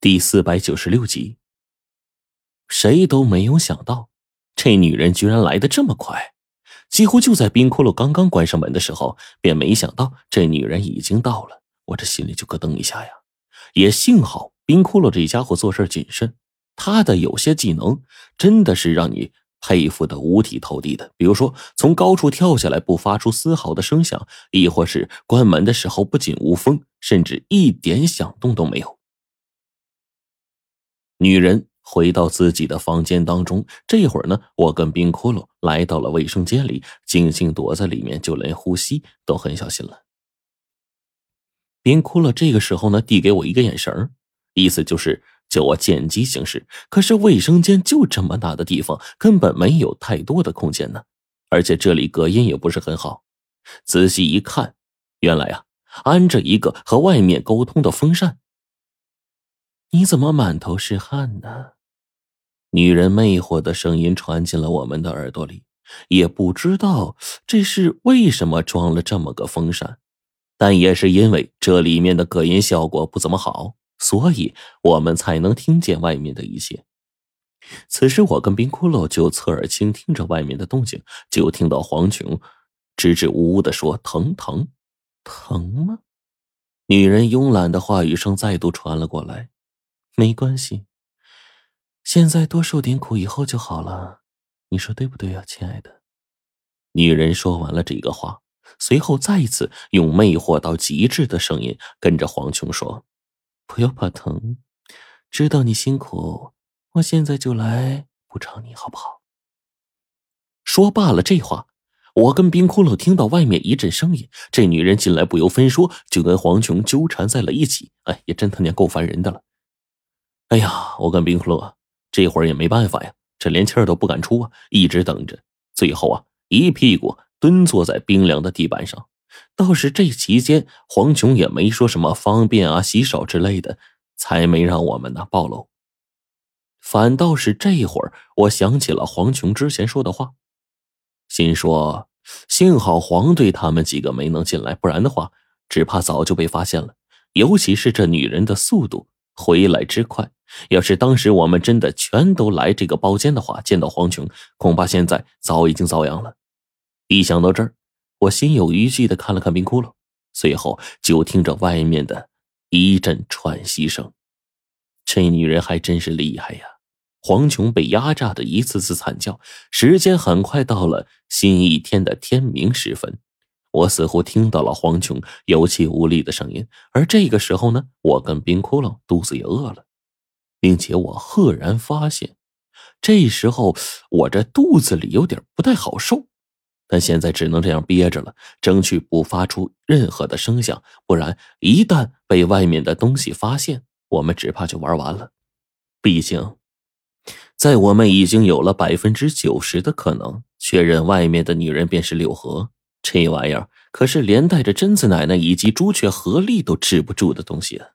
第四百九十六集，谁都没有想到，这女人居然来的这么快，几乎就在冰窟窿刚刚关上门的时候，便没想到这女人已经到了。我这心里就咯噔一下呀！也幸好冰窟窿这家伙做事谨慎，他的有些技能真的是让你佩服的五体投地的。比如说，从高处跳下来不发出丝毫的声响，亦或是关门的时候不仅无风，甚至一点响动都没有。女人回到自己的房间当中，这会儿呢，我跟冰窟窿来到了卫生间里，静静躲在里面，就连呼吸都很小心了。冰窟窿这个时候呢，递给我一个眼神意思就是叫我见机行事。可是卫生间就这么大的地方，根本没有太多的空间呢，而且这里隔音也不是很好。仔细一看，原来啊，安着一个和外面沟通的风扇。你怎么满头是汗呢？女人魅惑的声音传进了我们的耳朵里，也不知道这是为什么装了这么个风扇，但也是因为这里面的隔音效果不怎么好，所以我们才能听见外面的一切。此时，我跟冰骷髅就侧耳倾听着外面的动静，就听到黄琼支支吾吾的说：“疼疼，疼吗？”女人慵懒的话语声再度传了过来。没关系，现在多受点苦，以后就好了。你说对不对啊，亲爱的？女人说完了这个话，随后再一次用魅惑到极致的声音跟着黄琼说：“不要怕疼，知道你辛苦，我现在就来补偿你，好不好？”说罢了这话，我跟冰骷髅听到外面一阵声音，这女人进来不由分说就跟黄琼纠缠在了一起。哎，也真他娘够烦人的了。哎呀，我跟冰克这会儿也没办法呀，这连气儿都不敢出啊，一直等着。最后啊，一屁股蹲坐在冰凉的地板上。倒是这期间，黄琼也没说什么方便啊、洗手之类的，才没让我们呢暴露。反倒是这会儿，我想起了黄琼之前说的话，心说幸好黄队他们几个没能进来，不然的话，只怕早就被发现了。尤其是这女人的速度回来之快。要是当时我们真的全都来这个包间的话，见到黄琼，恐怕现在早已经遭殃了。一想到这儿，我心有余悸的看了看冰窟窿，随后就听着外面的一阵喘息声。这女人还真是厉害呀！黄琼被压榨的一次次惨叫。时间很快到了新一天的天明时分，我似乎听到了黄琼有气无力的声音。而这个时候呢，我跟冰窟窿肚子也饿了。并且我赫然发现，这时候我这肚子里有点不太好受，但现在只能这样憋着了，争取不发出任何的声响，不然一旦被外面的东西发现，我们只怕就玩完了。毕竟，在我们已经有了百分之九十的可能确认外面的女人便是柳河，这玩意儿可是连带着贞子奶奶以及朱雀合力都治不住的东西啊！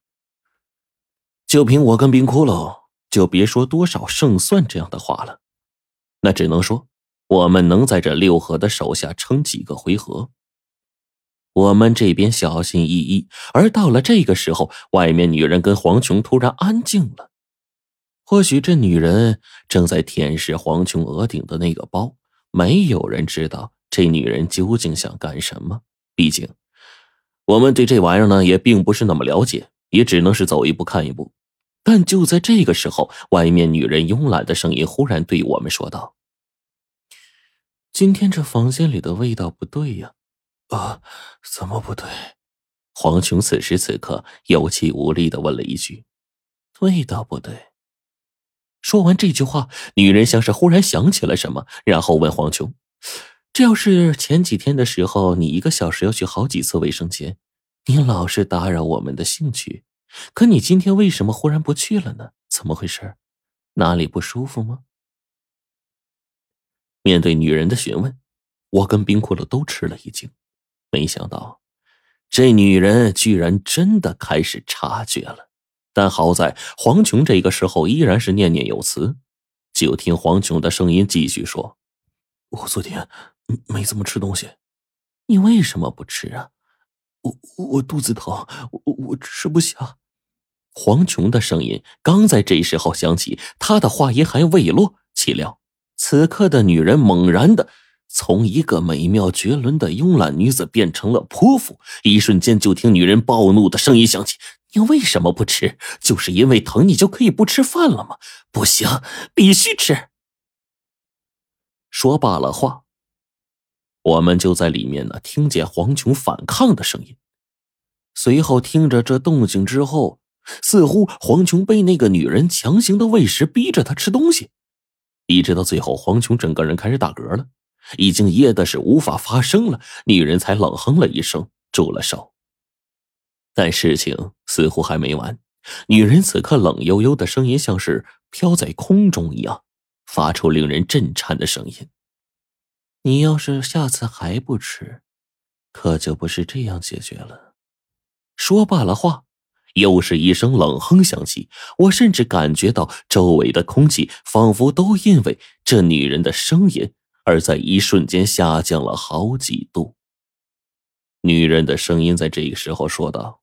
就凭我跟冰窟窿，就别说多少胜算这样的话了，那只能说我们能在这六合的手下撑几个回合。我们这边小心翼翼，而到了这个时候，外面女人跟黄琼突然安静了。或许这女人正在舔舐黄琼额顶的那个包，没有人知道这女人究竟想干什么。毕竟，我们对这玩意儿呢也并不是那么了解，也只能是走一步看一步。但就在这个时候，外面女人慵懒的声音忽然对我们说道：“今天这房间里的味道不对呀！”啊，怎么不对？黄琼此时此刻有气无力的问了一句：“味道不对。”说完这句话，女人像是忽然想起了什么，然后问黄琼：“这要是前几天的时候，你一个小时要去好几次卫生间，你老是打扰我们的兴趣。”可你今天为什么忽然不去了呢？怎么回事？哪里不舒服吗？面对女人的询问，我跟冰骷髅都吃了一惊。没想到，这女人居然真的开始察觉了。但好在黄琼这个时候依然是念念有词。就听黄琼的声音继续说：“我昨天没怎么吃东西。你为什么不吃啊？我我肚子疼，我我吃不下。”黄琼的声音刚在这时候响起，她的话音还未落，岂料此刻的女人猛然的从一个美妙绝伦的慵懒女子变成了泼妇。一瞬间，就听女人暴怒的声音响起：“你为什么不吃？就是因为疼你就可以不吃饭了吗？不行，必须吃！”说罢了话，我们就在里面呢听见黄琼反抗的声音。随后听着这动静之后。似乎黄琼被那个女人强行的喂食，逼着她吃东西，一直到最后，黄琼整个人开始打嗝了，已经噎的是无法发声了。女人才冷哼了一声，住了手。但事情似乎还没完，女人此刻冷悠悠的声音像是飘在空中一样，发出令人震颤的声音：“你要是下次还不吃，可就不是这样解决了。”说罢了话。又是一声冷哼响起，我甚至感觉到周围的空气仿佛都因为这女人的声音而在一瞬间下降了好几度。女人的声音在这个时候说道：“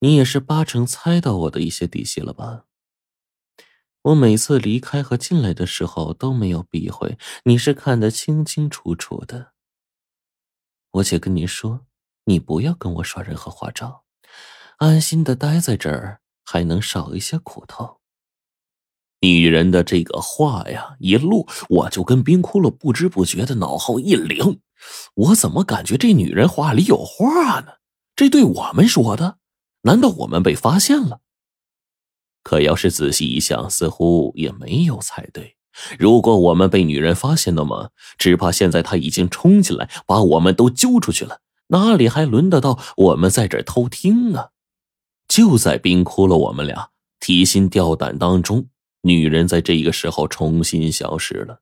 你也是八成猜到我的一些底细了吧？我每次离开和进来的时候都没有避讳，你是看得清清楚楚的。我且跟你说，你不要跟我耍任何花招。”安心的待在这儿，还能少一些苦头。女人的这个话呀一落，我就跟冰窟窿不知不觉的脑后一凉。我怎么感觉这女人话里有话呢？这对我们说的？难道我们被发现了？可要是仔细一想，似乎也没有猜对。如果我们被女人发现，了吗只怕现在她已经冲进来，把我们都揪出去了，哪里还轮得到我们在这儿偷听啊？就在冰窟窿我们俩提心吊胆当中，女人在这个时候重新消失了。